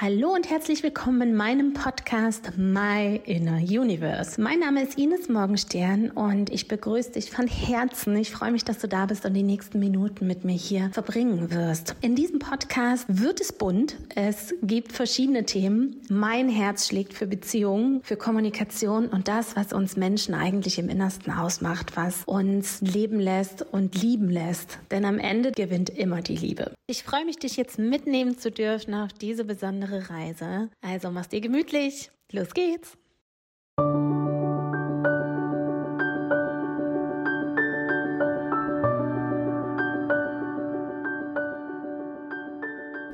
Hallo und herzlich willkommen in meinem Podcast My Inner Universe. Mein Name ist Ines Morgenstern und ich begrüße dich von Herzen. Ich freue mich, dass du da bist und die nächsten Minuten mit mir hier verbringen wirst. In diesem Podcast wird es bunt. Es gibt verschiedene Themen. Mein Herz schlägt für Beziehungen, für Kommunikation und das, was uns Menschen eigentlich im Innersten ausmacht, was uns leben lässt und lieben lässt. Denn am Ende gewinnt immer die Liebe. Ich freue mich, dich jetzt mitnehmen zu dürfen auf diese besondere besondere Reise. Also mach's dir gemütlich. Los geht's.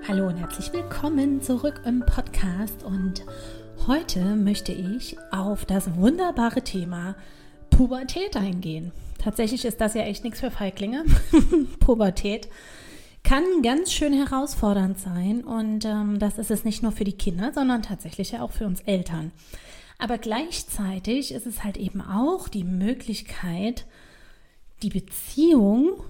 Hallo und herzlich willkommen zurück im Podcast und heute möchte ich auf das wunderbare Thema Pubertät eingehen. Tatsächlich ist das ja echt nichts für Feiglinge. Pubertät kann ganz schön herausfordernd sein und ähm, das ist es nicht nur für die Kinder, sondern tatsächlich ja auch für uns Eltern. Aber gleichzeitig ist es halt eben auch die Möglichkeit, die Beziehung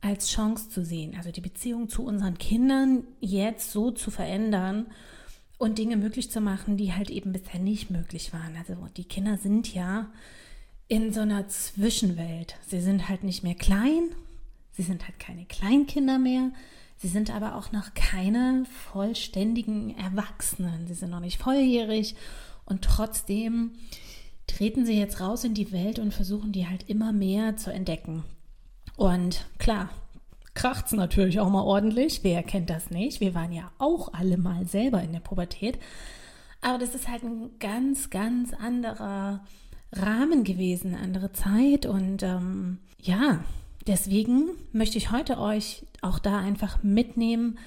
als Chance zu sehen, also die Beziehung zu unseren Kindern jetzt so zu verändern und Dinge möglich zu machen, die halt eben bisher nicht möglich waren. Also die Kinder sind ja in so einer Zwischenwelt. Sie sind halt nicht mehr klein Sie sind halt keine Kleinkinder mehr. Sie sind aber auch noch keine vollständigen Erwachsenen. Sie sind noch nicht volljährig und trotzdem treten sie jetzt raus in die Welt und versuchen die halt immer mehr zu entdecken. Und klar, kracht es natürlich auch mal ordentlich. Wer kennt das nicht? Wir waren ja auch alle mal selber in der Pubertät. Aber das ist halt ein ganz, ganz anderer Rahmen gewesen, andere Zeit. Und ähm, ja, Deswegen möchte ich heute euch auch da einfach mitnehmen,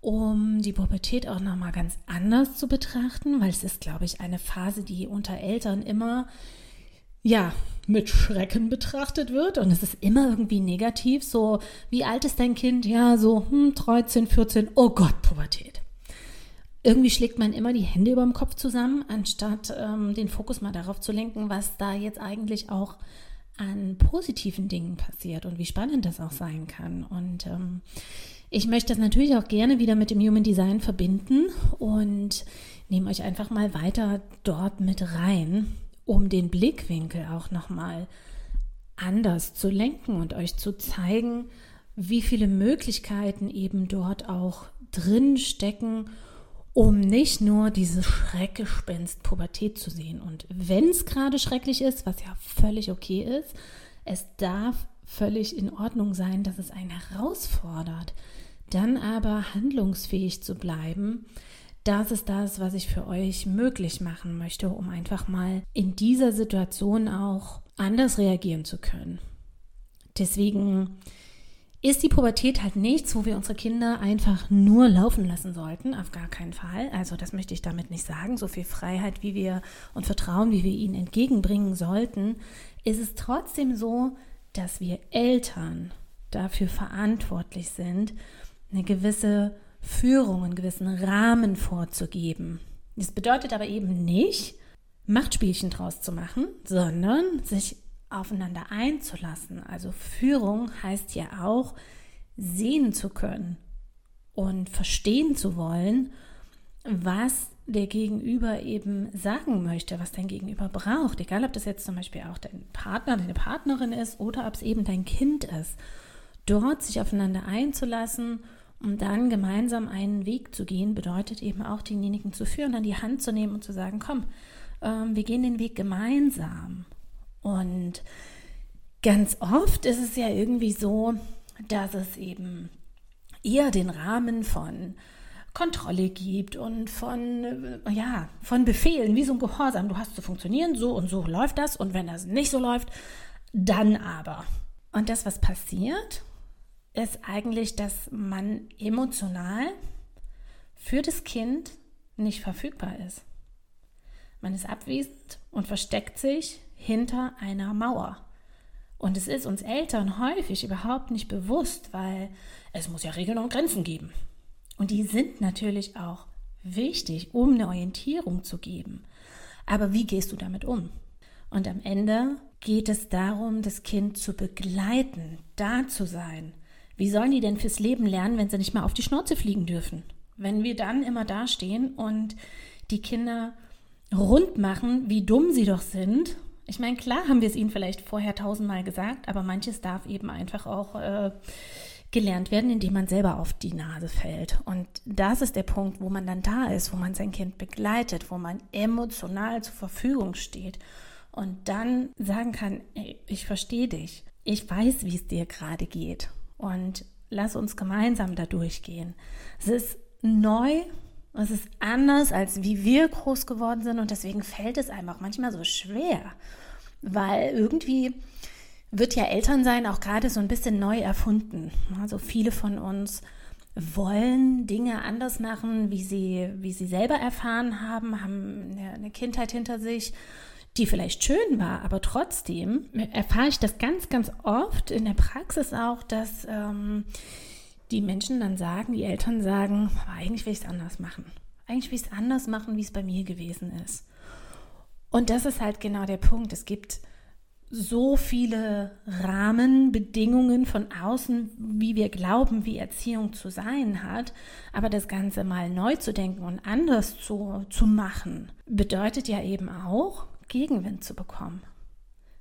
um die Pubertät auch nochmal ganz anders zu betrachten, weil es ist, glaube ich, eine Phase, die unter Eltern immer, ja, mit Schrecken betrachtet wird und es ist immer irgendwie negativ. So, wie alt ist dein Kind? Ja, so hm, 13, 14, oh Gott, Pubertät. Irgendwie schlägt man immer die Hände über dem Kopf zusammen, anstatt ähm, den Fokus mal darauf zu lenken, was da jetzt eigentlich auch an positiven Dingen passiert und wie spannend das auch sein kann. Und ähm, ich möchte das natürlich auch gerne wieder mit dem Human Design verbinden und nehme euch einfach mal weiter dort mit rein, um den Blickwinkel auch nochmal anders zu lenken und euch zu zeigen, wie viele Möglichkeiten eben dort auch drin stecken um nicht nur dieses Schreckgespenst Pubertät zu sehen. Und wenn es gerade schrecklich ist, was ja völlig okay ist, es darf völlig in Ordnung sein, dass es einen herausfordert. Dann aber handlungsfähig zu bleiben, das ist das, was ich für euch möglich machen möchte, um einfach mal in dieser Situation auch anders reagieren zu können. Deswegen ist die Pubertät halt nichts, wo wir unsere Kinder einfach nur laufen lassen sollten, auf gar keinen Fall. Also das möchte ich damit nicht sagen. So viel Freiheit, wie wir und Vertrauen, wie wir ihnen entgegenbringen sollten, ist es trotzdem so, dass wir Eltern dafür verantwortlich sind, eine gewisse Führung, einen gewissen Rahmen vorzugeben. Das bedeutet aber eben nicht, Machtspielchen draus zu machen, sondern sich aufeinander einzulassen. Also Führung heißt ja auch sehen zu können und verstehen zu wollen, was der Gegenüber eben sagen möchte, was dein Gegenüber braucht. Egal, ob das jetzt zum Beispiel auch dein Partner, deine Partnerin ist oder ob es eben dein Kind ist. Dort sich aufeinander einzulassen um dann gemeinsam einen Weg zu gehen, bedeutet eben auch denjenigen zu führen, an die Hand zu nehmen und zu sagen, komm, ähm, wir gehen den Weg gemeinsam. Und ganz oft ist es ja irgendwie so, dass es eben eher den Rahmen von Kontrolle gibt und von, äh, ja, von Befehlen, wie so ein Gehorsam. Du hast zu funktionieren, so und so läuft das. Und wenn das nicht so läuft, dann aber. Und das, was passiert, ist eigentlich, dass man emotional für das Kind nicht verfügbar ist. Man ist abwesend und versteckt sich hinter einer Mauer. Und es ist uns Eltern häufig überhaupt nicht bewusst, weil es muss ja Regeln und Grenzen geben. Und die sind natürlich auch wichtig, um eine Orientierung zu geben. Aber wie gehst du damit um? Und am Ende geht es darum, das Kind zu begleiten, da zu sein. Wie sollen die denn fürs Leben lernen, wenn sie nicht mal auf die Schnauze fliegen dürfen? wenn wir dann immer dastehen und die Kinder rund machen, wie dumm sie doch sind. Ich meine, klar haben wir es ihnen vielleicht vorher tausendmal gesagt, aber manches darf eben einfach auch äh, gelernt werden, indem man selber auf die Nase fällt. Und das ist der Punkt, wo man dann da ist, wo man sein Kind begleitet, wo man emotional zur Verfügung steht und dann sagen kann, ey, ich verstehe dich, ich weiß, wie es dir gerade geht und lass uns gemeinsam da durchgehen. Es ist neu, es ist anders, als wie wir groß geworden sind. Und deswegen fällt es einem auch manchmal so schwer, weil irgendwie wird ja Elternsein auch gerade so ein bisschen neu erfunden. Also viele von uns wollen Dinge anders machen, wie sie, wie sie selber erfahren haben, haben eine Kindheit hinter sich, die vielleicht schön war, aber trotzdem erfahre ich das ganz, ganz oft in der Praxis auch, dass ähm, die Menschen dann sagen, die Eltern sagen, eigentlich will ich es anders machen. Eigentlich will ich es anders machen, wie es bei mir gewesen ist. Und das ist halt genau der Punkt. Es gibt so viele Rahmenbedingungen von außen, wie wir glauben, wie Erziehung zu sein hat. Aber das Ganze mal neu zu denken und anders zu, zu machen, bedeutet ja eben auch, Gegenwind zu bekommen.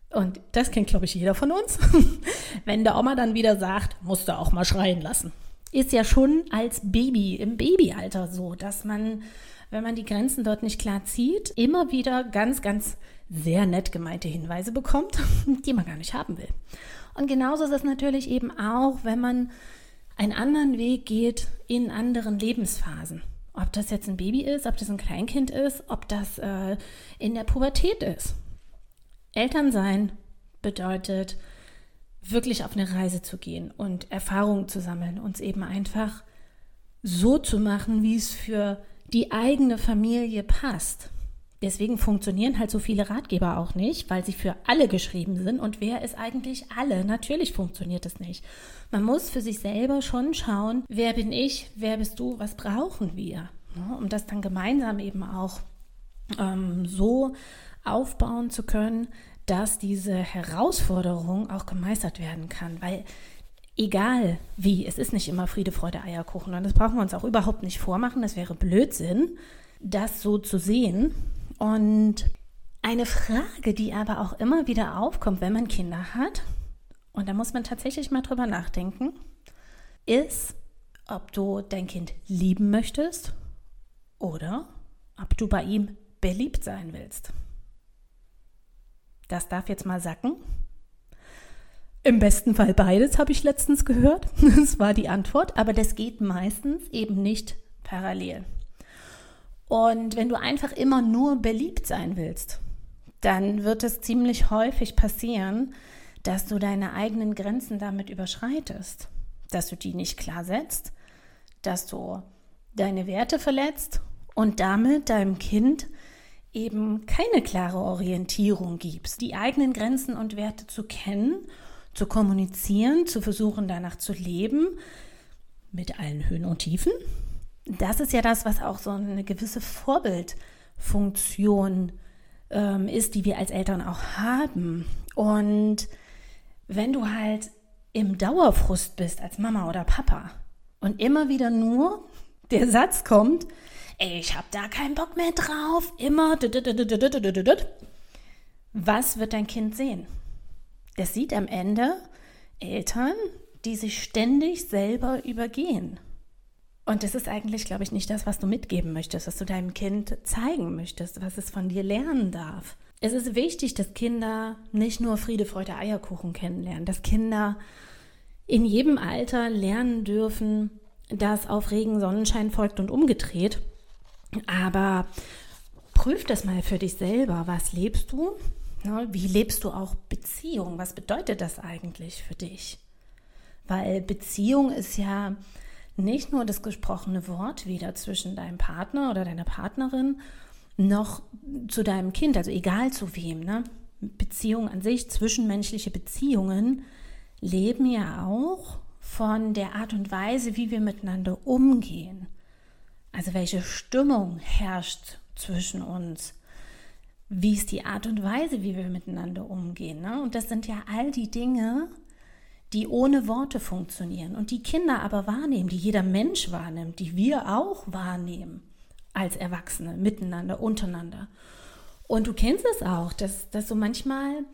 Und das kennt, glaube ich, jeder von uns. Wenn der Oma dann wieder sagt, musst du auch mal schreien lassen. Ist ja schon als Baby, im Babyalter so, dass man, wenn man die Grenzen dort nicht klar zieht, immer wieder ganz, ganz sehr nett gemeinte Hinweise bekommt, die man gar nicht haben will. Und genauso ist es natürlich eben auch, wenn man einen anderen Weg geht in anderen Lebensphasen. Ob das jetzt ein Baby ist, ob das ein Kleinkind ist, ob das äh, in der Pubertät ist. Elternsein bedeutet, wirklich auf eine Reise zu gehen und Erfahrungen zu sammeln, uns eben einfach so zu machen, wie es für die eigene Familie passt. Deswegen funktionieren halt so viele Ratgeber auch nicht, weil sie für alle geschrieben sind. Und wer ist eigentlich alle? Natürlich funktioniert es nicht. Man muss für sich selber schon schauen, wer bin ich, wer bist du, was brauchen wir, ne? um das dann gemeinsam eben auch ähm, so aufbauen zu können, dass diese Herausforderung auch gemeistert werden kann. Weil egal wie, es ist nicht immer Friede, Freude, Eierkuchen. Und das brauchen wir uns auch überhaupt nicht vormachen. Das wäre Blödsinn, das so zu sehen und eine Frage, die aber auch immer wieder aufkommt, wenn man Kinder hat, und da muss man tatsächlich mal drüber nachdenken, ist, ob du dein Kind lieben möchtest oder ob du bei ihm beliebt sein willst. Das darf jetzt mal sacken. Im besten Fall beides, habe ich letztens gehört. Das war die Antwort, aber das geht meistens eben nicht parallel. Und wenn du einfach immer nur beliebt sein willst, dann wird es ziemlich häufig passieren, dass du deine eigenen Grenzen damit überschreitest, dass du die nicht klar setzt, dass du deine Werte verletzt und damit deinem Kind eben keine klare Orientierung gibst, die eigenen Grenzen und Werte zu kennen, zu kommunizieren, zu versuchen danach zu leben, mit allen Höhen und Tiefen das ist ja das, was auch so eine gewisse Vorbildfunktion ähm, ist, die wir als Eltern auch haben. Und wenn du halt im Dauerfrust bist als Mama oder Papa und immer wieder nur der Satz kommt, ey, ich hab da keinen Bock mehr drauf, immer, was wird dein Kind sehen? Es sieht am Ende Eltern, die sich ständig selber übergehen. Und das ist eigentlich, glaube ich, nicht das, was du mitgeben möchtest, was du deinem Kind zeigen möchtest, was es von dir lernen darf. Es ist wichtig, dass Kinder nicht nur Friede, Freude, Eierkuchen kennenlernen, dass Kinder in jedem Alter lernen dürfen, dass auf Regen Sonnenschein folgt und umgedreht. Aber prüf das mal für dich selber. Was lebst du? Wie lebst du auch Beziehung? Was bedeutet das eigentlich für dich? Weil Beziehung ist ja nicht nur das gesprochene Wort wieder zwischen deinem Partner oder deiner Partnerin, noch zu deinem Kind, also egal zu wem. Ne? Beziehungen an sich, zwischenmenschliche Beziehungen leben ja auch von der Art und Weise, wie wir miteinander umgehen. Also welche Stimmung herrscht zwischen uns? Wie ist die Art und Weise, wie wir miteinander umgehen? Ne? Und das sind ja all die Dinge, die ohne Worte funktionieren und die Kinder aber wahrnehmen, die jeder Mensch wahrnimmt, die wir auch wahrnehmen als Erwachsene, miteinander, untereinander. Und du kennst es auch, dass, dass du manchmal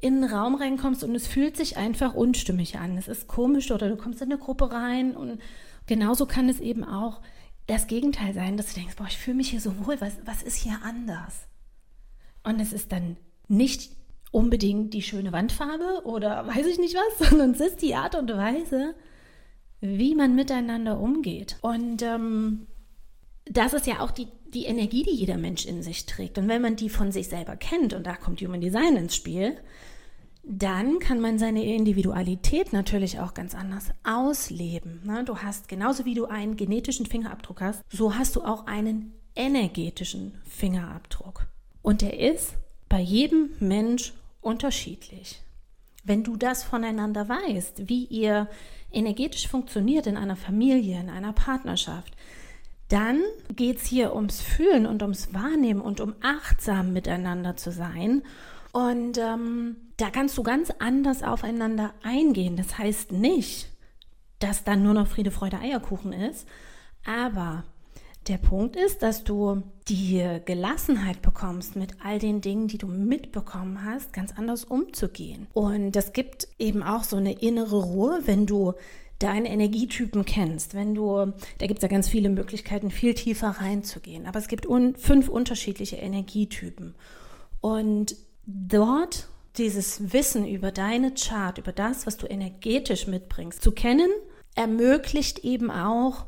in einen Raum reinkommst und es fühlt sich einfach unstimmig an. Es ist komisch oder du kommst in eine Gruppe rein und genauso kann es eben auch das Gegenteil sein, dass du denkst, boah, ich fühle mich hier so wohl, was, was ist hier anders? Und es ist dann nicht unbedingt die schöne Wandfarbe oder weiß ich nicht was, sondern es ist die Art und Weise, wie man miteinander umgeht. Und ähm, das ist ja auch die, die Energie, die jeder Mensch in sich trägt. Und wenn man die von sich selber kennt, und da kommt Human Design ins Spiel, dann kann man seine Individualität natürlich auch ganz anders ausleben. Ne? Du hast genauso wie du einen genetischen Fingerabdruck hast, so hast du auch einen energetischen Fingerabdruck. Und der ist bei jedem Mensch unterschiedlich. Wenn du das voneinander weißt, wie ihr energetisch funktioniert in einer Familie, in einer Partnerschaft, dann geht es hier ums Fühlen und ums Wahrnehmen und um achtsam miteinander zu sein. Und ähm, da kannst du ganz anders aufeinander eingehen. Das heißt nicht, dass dann nur noch Friede, Freude, Eierkuchen ist, aber der Punkt ist, dass du die Gelassenheit bekommst, mit all den Dingen, die du mitbekommen hast, ganz anders umzugehen. Und das gibt eben auch so eine innere Ruhe, wenn du deine Energietypen kennst, wenn du, da gibt es ja ganz viele Möglichkeiten, viel tiefer reinzugehen, aber es gibt un, fünf unterschiedliche Energietypen. Und dort dieses Wissen über deine Chart, über das, was du energetisch mitbringst, zu kennen, ermöglicht eben auch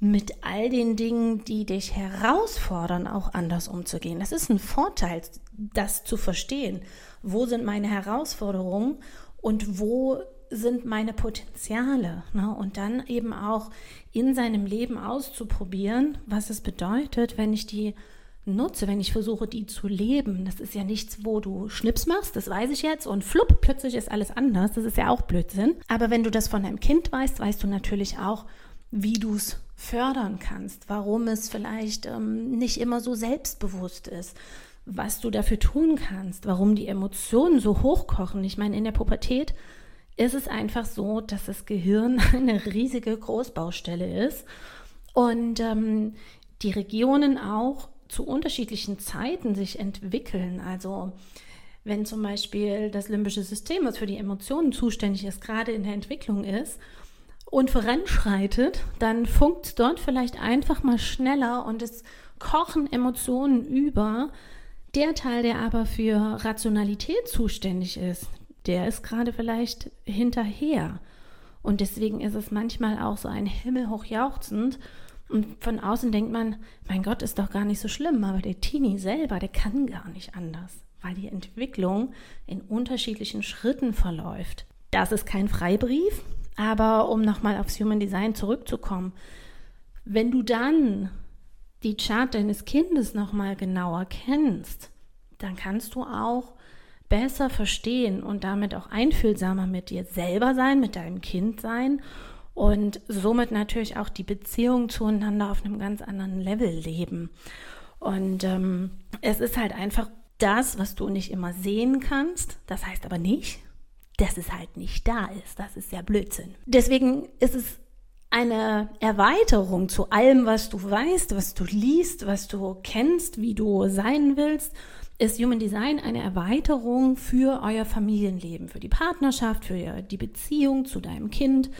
mit all den Dingen, die dich herausfordern, auch anders umzugehen. Das ist ein Vorteil, das zu verstehen. Wo sind meine Herausforderungen und wo sind meine Potenziale? Ne? Und dann eben auch in seinem Leben auszuprobieren, was es bedeutet, wenn ich die nutze, wenn ich versuche, die zu leben. Das ist ja nichts, wo du Schnips machst, das weiß ich jetzt, und flupp, plötzlich ist alles anders. Das ist ja auch Blödsinn. Aber wenn du das von deinem Kind weißt, weißt du natürlich auch, wie du es fördern kannst, warum es vielleicht ähm, nicht immer so selbstbewusst ist, was du dafür tun kannst, warum die Emotionen so hochkochen. Ich meine, in der Pubertät ist es einfach so, dass das Gehirn eine riesige Großbaustelle ist und ähm, die Regionen auch zu unterschiedlichen Zeiten sich entwickeln. Also wenn zum Beispiel das limbische System, was für die Emotionen zuständig ist, gerade in der Entwicklung ist und voranschreitet, dann funkt dort vielleicht einfach mal schneller und es kochen Emotionen über. Der Teil, der aber für Rationalität zuständig ist, der ist gerade vielleicht hinterher. Und deswegen ist es manchmal auch so ein himmelhoch jauchzend. Und von außen denkt man, mein Gott, ist doch gar nicht so schlimm. Aber der Teenie selber, der kann gar nicht anders, weil die Entwicklung in unterschiedlichen Schritten verläuft. Das ist kein Freibrief, aber um nochmal aufs Human Design zurückzukommen, wenn du dann die Chart deines Kindes nochmal genauer kennst, dann kannst du auch besser verstehen und damit auch einfühlsamer mit dir selber sein, mit deinem Kind sein und somit natürlich auch die Beziehung zueinander auf einem ganz anderen Level leben. Und ähm, es ist halt einfach das, was du nicht immer sehen kannst. Das heißt aber nicht, dass es halt nicht da ist. Das ist ja Blödsinn. Deswegen ist es eine Erweiterung zu allem, was du weißt, was du liest, was du kennst, wie du sein willst, ist Human Design eine Erweiterung für euer Familienleben, für die Partnerschaft, für die Beziehung zu deinem Kind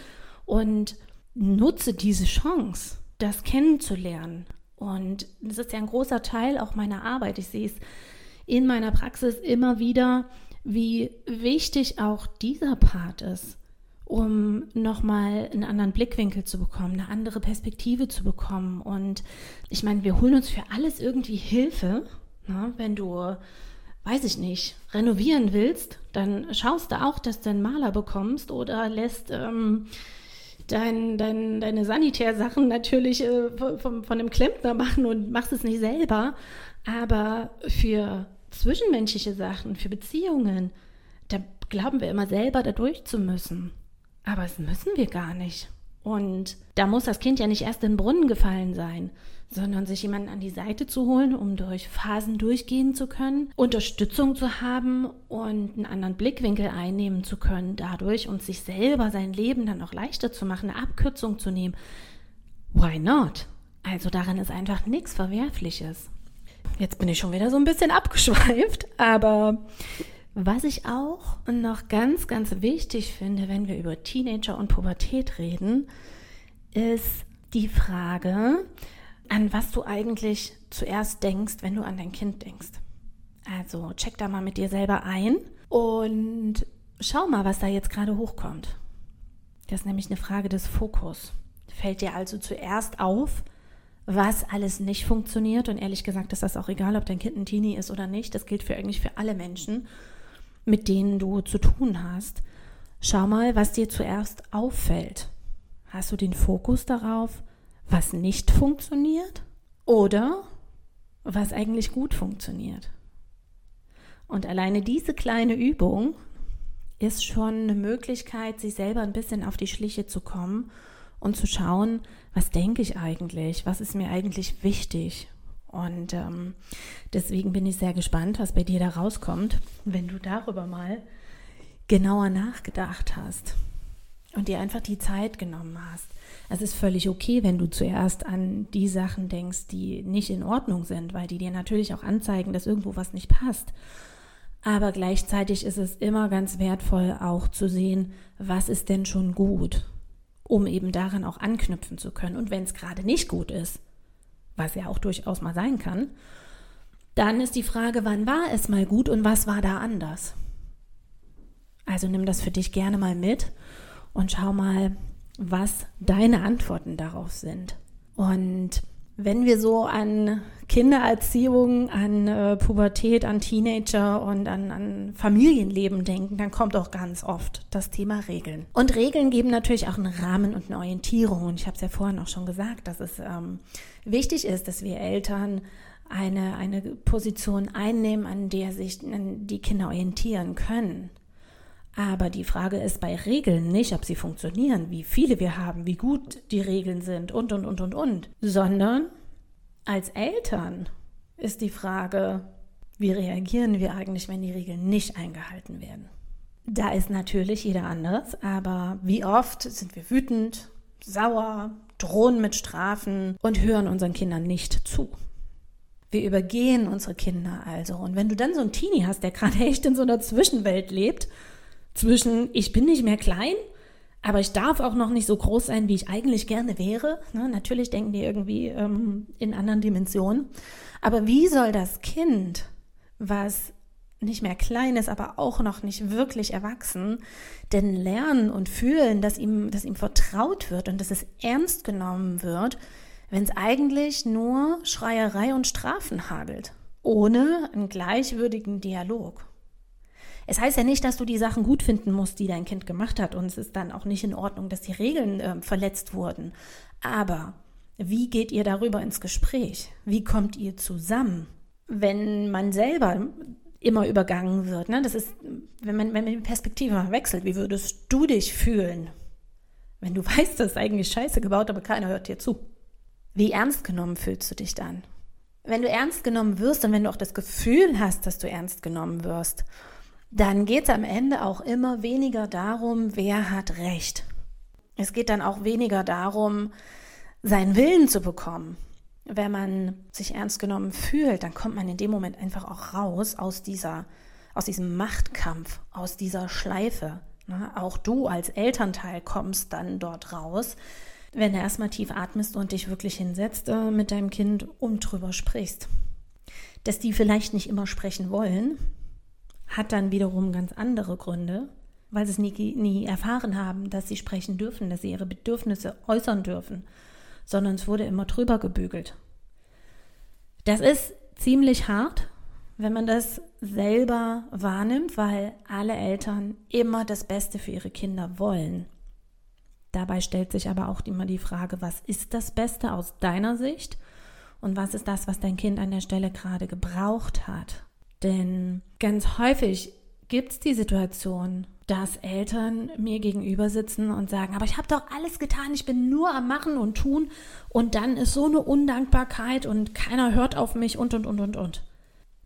und nutze diese Chance, das kennenzulernen. Und das ist ja ein großer Teil auch meiner Arbeit. Ich sehe es in meiner Praxis immer wieder, wie wichtig auch dieser Part ist, um nochmal einen anderen Blickwinkel zu bekommen, eine andere Perspektive zu bekommen. Und ich meine, wir holen uns für alles irgendwie Hilfe. Ne? Wenn du, weiß ich nicht, renovieren willst, dann schaust du auch, dass du einen Maler bekommst oder lässt ähm, dein, dein, deine Sanitärsachen natürlich äh, von, von einem Klempner machen und machst es nicht selber. Aber für zwischenmenschliche Sachen, für Beziehungen, da glauben wir immer selber da durch zu müssen. Aber das müssen wir gar nicht. Und da muss das Kind ja nicht erst in den Brunnen gefallen sein, sondern sich jemanden an die Seite zu holen, um durch Phasen durchgehen zu können, Unterstützung zu haben und einen anderen Blickwinkel einnehmen zu können dadurch und sich selber sein Leben dann auch leichter zu machen, eine Abkürzung zu nehmen. Why not? Also daran ist einfach nichts Verwerfliches. Jetzt bin ich schon wieder so ein bisschen abgeschweift, aber was ich auch noch ganz, ganz wichtig finde, wenn wir über Teenager und Pubertät reden, ist die Frage, an was du eigentlich zuerst denkst, wenn du an dein Kind denkst. Also check da mal mit dir selber ein und schau mal, was da jetzt gerade hochkommt. Das ist nämlich eine Frage des Fokus. Fällt dir also zuerst auf, was alles nicht funktioniert? Und ehrlich gesagt ist das auch egal, ob dein Kind ein Teenie ist oder nicht. Das gilt für eigentlich für alle Menschen mit denen du zu tun hast. Schau mal, was dir zuerst auffällt. Hast du den Fokus darauf, was nicht funktioniert oder was eigentlich gut funktioniert? Und alleine diese kleine Übung ist schon eine Möglichkeit, sich selber ein bisschen auf die Schliche zu kommen und zu schauen, was denke ich eigentlich, was ist mir eigentlich wichtig? Und ähm, deswegen bin ich sehr gespannt, was bei dir da rauskommt, wenn du darüber mal genauer nachgedacht hast und dir einfach die Zeit genommen hast. Es ist völlig okay, wenn du zuerst an die Sachen denkst, die nicht in Ordnung sind, weil die dir natürlich auch anzeigen, dass irgendwo was nicht passt. Aber gleichzeitig ist es immer ganz wertvoll auch zu sehen, was ist denn schon gut, um eben daran auch anknüpfen zu können. Und wenn es gerade nicht gut ist, was ja auch durchaus mal sein kann, dann ist die Frage, wann war es mal gut und was war da anders? Also nimm das für dich gerne mal mit und schau mal, was deine Antworten darauf sind. Und wenn wir so an Kindererziehung, an äh, Pubertät, an Teenager und an, an Familienleben denken, dann kommt auch ganz oft das Thema Regeln. Und Regeln geben natürlich auch einen Rahmen und eine Orientierung. Und ich habe es ja vorhin auch schon gesagt, dass es ähm, wichtig ist, dass wir Eltern eine, eine Position einnehmen, an der sich die Kinder orientieren können. Aber die Frage ist bei Regeln nicht, ob sie funktionieren, wie viele wir haben, wie gut die Regeln sind und, und, und, und, und, sondern als Eltern ist die Frage, wie reagieren wir eigentlich, wenn die Regeln nicht eingehalten werden? Da ist natürlich jeder anders, aber wie oft sind wir wütend, sauer, drohen mit Strafen und hören unseren Kindern nicht zu? Wir übergehen unsere Kinder also. Und wenn du dann so einen Teenie hast, der gerade echt in so einer Zwischenwelt lebt, zwischen ich bin nicht mehr klein, aber ich darf auch noch nicht so groß sein, wie ich eigentlich gerne wäre. Ne? Natürlich denken die irgendwie ähm, in anderen Dimensionen. Aber wie soll das Kind, was nicht mehr klein ist, aber auch noch nicht wirklich erwachsen, denn lernen und fühlen, dass ihm, dass ihm vertraut wird und dass es ernst genommen wird, wenn es eigentlich nur Schreierei und Strafen hagelt, ohne einen gleichwürdigen Dialog. Es heißt ja nicht, dass du die Sachen gut finden musst, die dein Kind gemacht hat. Und es ist dann auch nicht in Ordnung, dass die Regeln äh, verletzt wurden. Aber wie geht ihr darüber ins Gespräch? Wie kommt ihr zusammen? Wenn man selber immer übergangen wird, ne? das ist, wenn man, wenn man die Perspektive mal wechselt, wie würdest du dich fühlen, wenn du weißt, das ist eigentlich scheiße gebaut, aber keiner hört dir zu? Wie ernst genommen fühlst du dich dann? Wenn du ernst genommen wirst und wenn du auch das Gefühl hast, dass du ernst genommen wirst dann geht es am Ende auch immer weniger darum, wer hat Recht. Es geht dann auch weniger darum, seinen Willen zu bekommen. Wenn man sich ernst genommen fühlt, dann kommt man in dem Moment einfach auch raus aus dieser, aus diesem Machtkampf, aus dieser Schleife. Ne? Auch du als Elternteil kommst dann dort raus, wenn du erstmal tief atmest und dich wirklich hinsetzt äh, mit deinem Kind und drüber sprichst. Dass die vielleicht nicht immer sprechen wollen, hat dann wiederum ganz andere Gründe, weil sie es nie, nie erfahren haben, dass sie sprechen dürfen, dass sie ihre Bedürfnisse äußern dürfen, sondern es wurde immer drüber gebügelt. Das ist ziemlich hart, wenn man das selber wahrnimmt, weil alle Eltern immer das Beste für ihre Kinder wollen. Dabei stellt sich aber auch immer die Frage, was ist das Beste aus deiner Sicht und was ist das, was dein Kind an der Stelle gerade gebraucht hat? Denn ganz häufig gibt es die Situation, dass Eltern mir gegenüber sitzen und sagen, aber ich habe doch alles getan, ich bin nur am Machen und Tun und dann ist so eine Undankbarkeit und keiner hört auf mich und und und und und.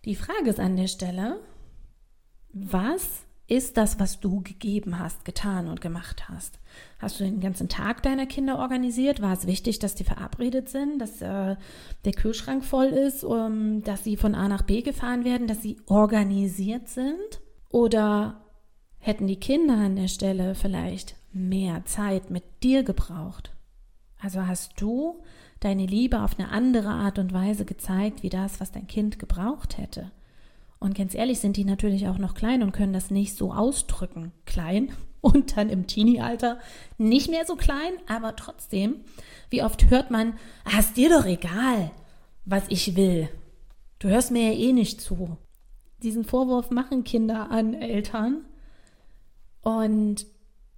Die Frage ist an der Stelle, was ist das, was du gegeben hast, getan und gemacht hast? Hast du den ganzen Tag deiner Kinder organisiert? War es wichtig, dass die verabredet sind, dass äh, der Kühlschrank voll ist, um, dass sie von A nach B gefahren werden, dass sie organisiert sind? Oder hätten die Kinder an der Stelle vielleicht mehr Zeit mit dir gebraucht? Also hast du deine Liebe auf eine andere Art und Weise gezeigt, wie das, was dein Kind gebraucht hätte. Und ganz ehrlich sind die natürlich auch noch klein und können das nicht so ausdrücken. Klein und dann im Teenie-Alter nicht mehr so klein, aber trotzdem, wie oft hört man, ist dir doch egal, was ich will. Du hörst mir ja eh nicht zu. Diesen Vorwurf machen Kinder an Eltern und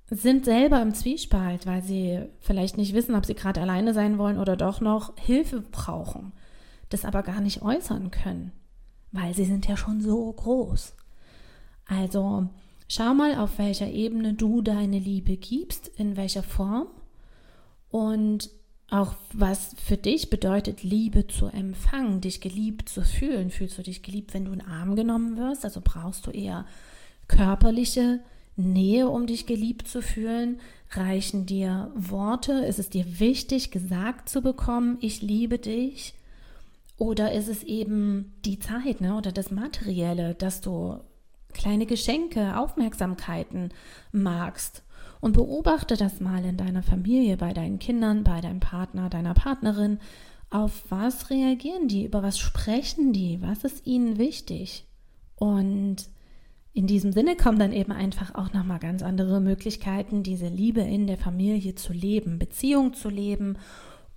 sind selber im Zwiespalt, weil sie vielleicht nicht wissen, ob sie gerade alleine sein wollen oder doch noch Hilfe brauchen, das aber gar nicht äußern können weil sie sind ja schon so groß. Also schau mal, auf welcher Ebene du deine Liebe gibst, in welcher Form und auch was für dich bedeutet, Liebe zu empfangen, dich geliebt zu fühlen. Fühlst du dich geliebt, wenn du in den Arm genommen wirst? Also brauchst du eher körperliche Nähe, um dich geliebt zu fühlen? Reichen dir Worte? Ist es dir wichtig, gesagt zu bekommen, ich liebe dich? Oder ist es eben die Zeit ne, oder das Materielle, dass du kleine Geschenke, Aufmerksamkeiten magst? Und beobachte das mal in deiner Familie, bei deinen Kindern, bei deinem Partner, deiner Partnerin. Auf was reagieren die? Über was sprechen die? Was ist ihnen wichtig? Und in diesem Sinne kommen dann eben einfach auch nochmal ganz andere Möglichkeiten, diese Liebe in der Familie zu leben, Beziehung zu leben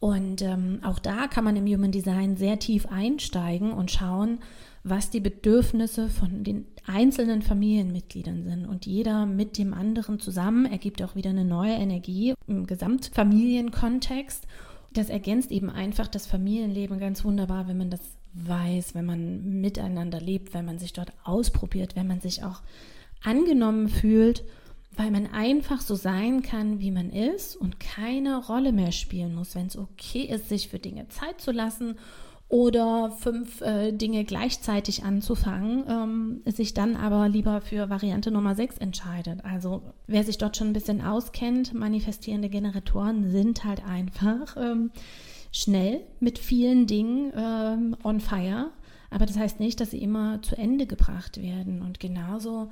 und ähm, auch da kann man im Human Design sehr tief einsteigen und schauen, was die Bedürfnisse von den einzelnen Familienmitgliedern sind. Und jeder mit dem anderen zusammen ergibt auch wieder eine neue Energie im Gesamtfamilienkontext. Das ergänzt eben einfach das Familienleben ganz wunderbar, wenn man das weiß, wenn man miteinander lebt, wenn man sich dort ausprobiert, wenn man sich auch angenommen fühlt weil man einfach so sein kann, wie man ist und keine Rolle mehr spielen muss, wenn es okay ist, sich für Dinge Zeit zu lassen oder fünf äh, Dinge gleichzeitig anzufangen, ähm, sich dann aber lieber für Variante Nummer 6 entscheidet. Also wer sich dort schon ein bisschen auskennt, manifestierende Generatoren sind halt einfach ähm, schnell mit vielen Dingen ähm, on fire, aber das heißt nicht, dass sie immer zu Ende gebracht werden. Und genauso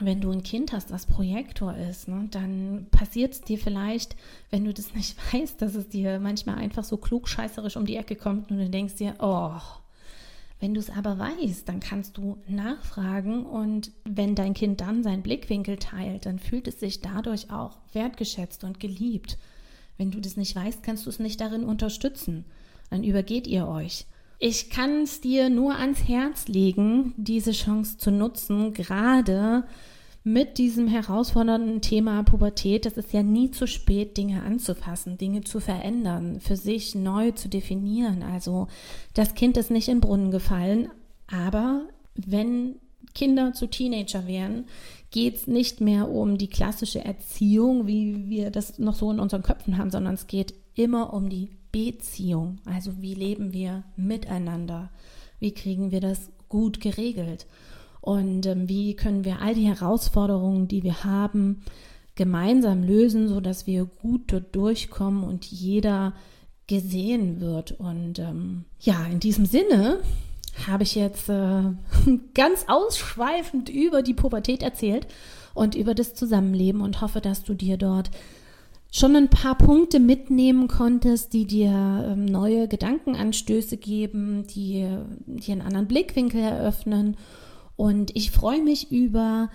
wenn du ein Kind hast, das Projektor ist, ne, dann passiert es dir vielleicht, wenn du das nicht weißt, dass es dir manchmal einfach so klugscheißerisch um die Ecke kommt und du denkst dir, oh, wenn du es aber weißt, dann kannst du nachfragen und wenn dein Kind dann seinen Blickwinkel teilt, dann fühlt es sich dadurch auch wertgeschätzt und geliebt. Wenn du das nicht weißt, kannst du es nicht darin unterstützen. Dann übergeht ihr euch. Ich kann es dir nur ans Herz legen, diese Chance zu nutzen, gerade mit diesem herausfordernden Thema Pubertät. Es ist ja nie zu spät, Dinge anzufassen, Dinge zu verändern, für sich neu zu definieren. Also das Kind ist nicht in Brunnen gefallen, aber wenn Kinder zu Teenager werden, geht es nicht mehr um die klassische Erziehung, wie wir das noch so in unseren Köpfen haben, sondern es geht immer um die Beziehung. Also wie leben wir miteinander? Wie kriegen wir das gut geregelt? Und ähm, wie können wir all die Herausforderungen, die wir haben, gemeinsam lösen, sodass wir gut dort durchkommen und jeder gesehen wird. Und ähm, ja, in diesem Sinne habe ich jetzt äh, ganz ausschweifend über die Pubertät erzählt und über das Zusammenleben und hoffe, dass du dir dort schon ein paar Punkte mitnehmen konntest, die dir ähm, neue Gedankenanstöße geben, die dir einen anderen Blickwinkel eröffnen. Und ich freue mich über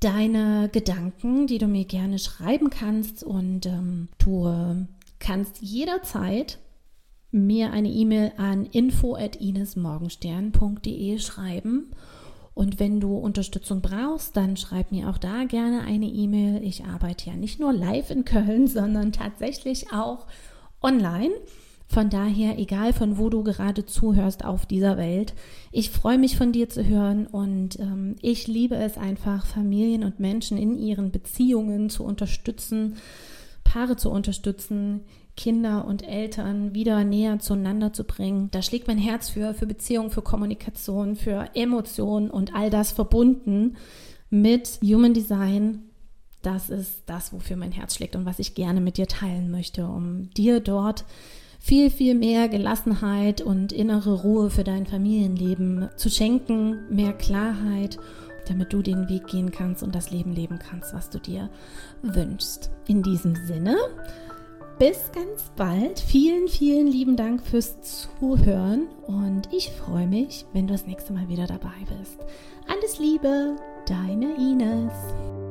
deine Gedanken, die du mir gerne schreiben kannst. Und ähm, du kannst jederzeit mir eine E-Mail an info@inesmorgenstern.de schreiben und wenn du Unterstützung brauchst, dann schreib mir auch da gerne eine E-Mail. Ich arbeite ja nicht nur live in Köln, sondern tatsächlich auch online. Von daher, egal von wo du gerade zuhörst auf dieser Welt, ich freue mich von dir zu hören und ähm, ich liebe es einfach, Familien und Menschen in ihren Beziehungen zu unterstützen, Paare zu unterstützen, Kinder und Eltern wieder näher zueinander zu bringen. Da schlägt mein Herz für, für Beziehungen, für Kommunikation, für Emotionen und all das verbunden mit Human Design. Das ist das, wofür mein Herz schlägt und was ich gerne mit dir teilen möchte, um dir dort viel, viel mehr Gelassenheit und innere Ruhe für dein Familienleben zu schenken, mehr Klarheit, damit du den Weg gehen kannst und das Leben leben kannst, was du dir wünschst. In diesem Sinne, bis ganz bald. Vielen, vielen lieben Dank fürs Zuhören und ich freue mich, wenn du das nächste Mal wieder dabei bist. Alles Liebe, deine Ines.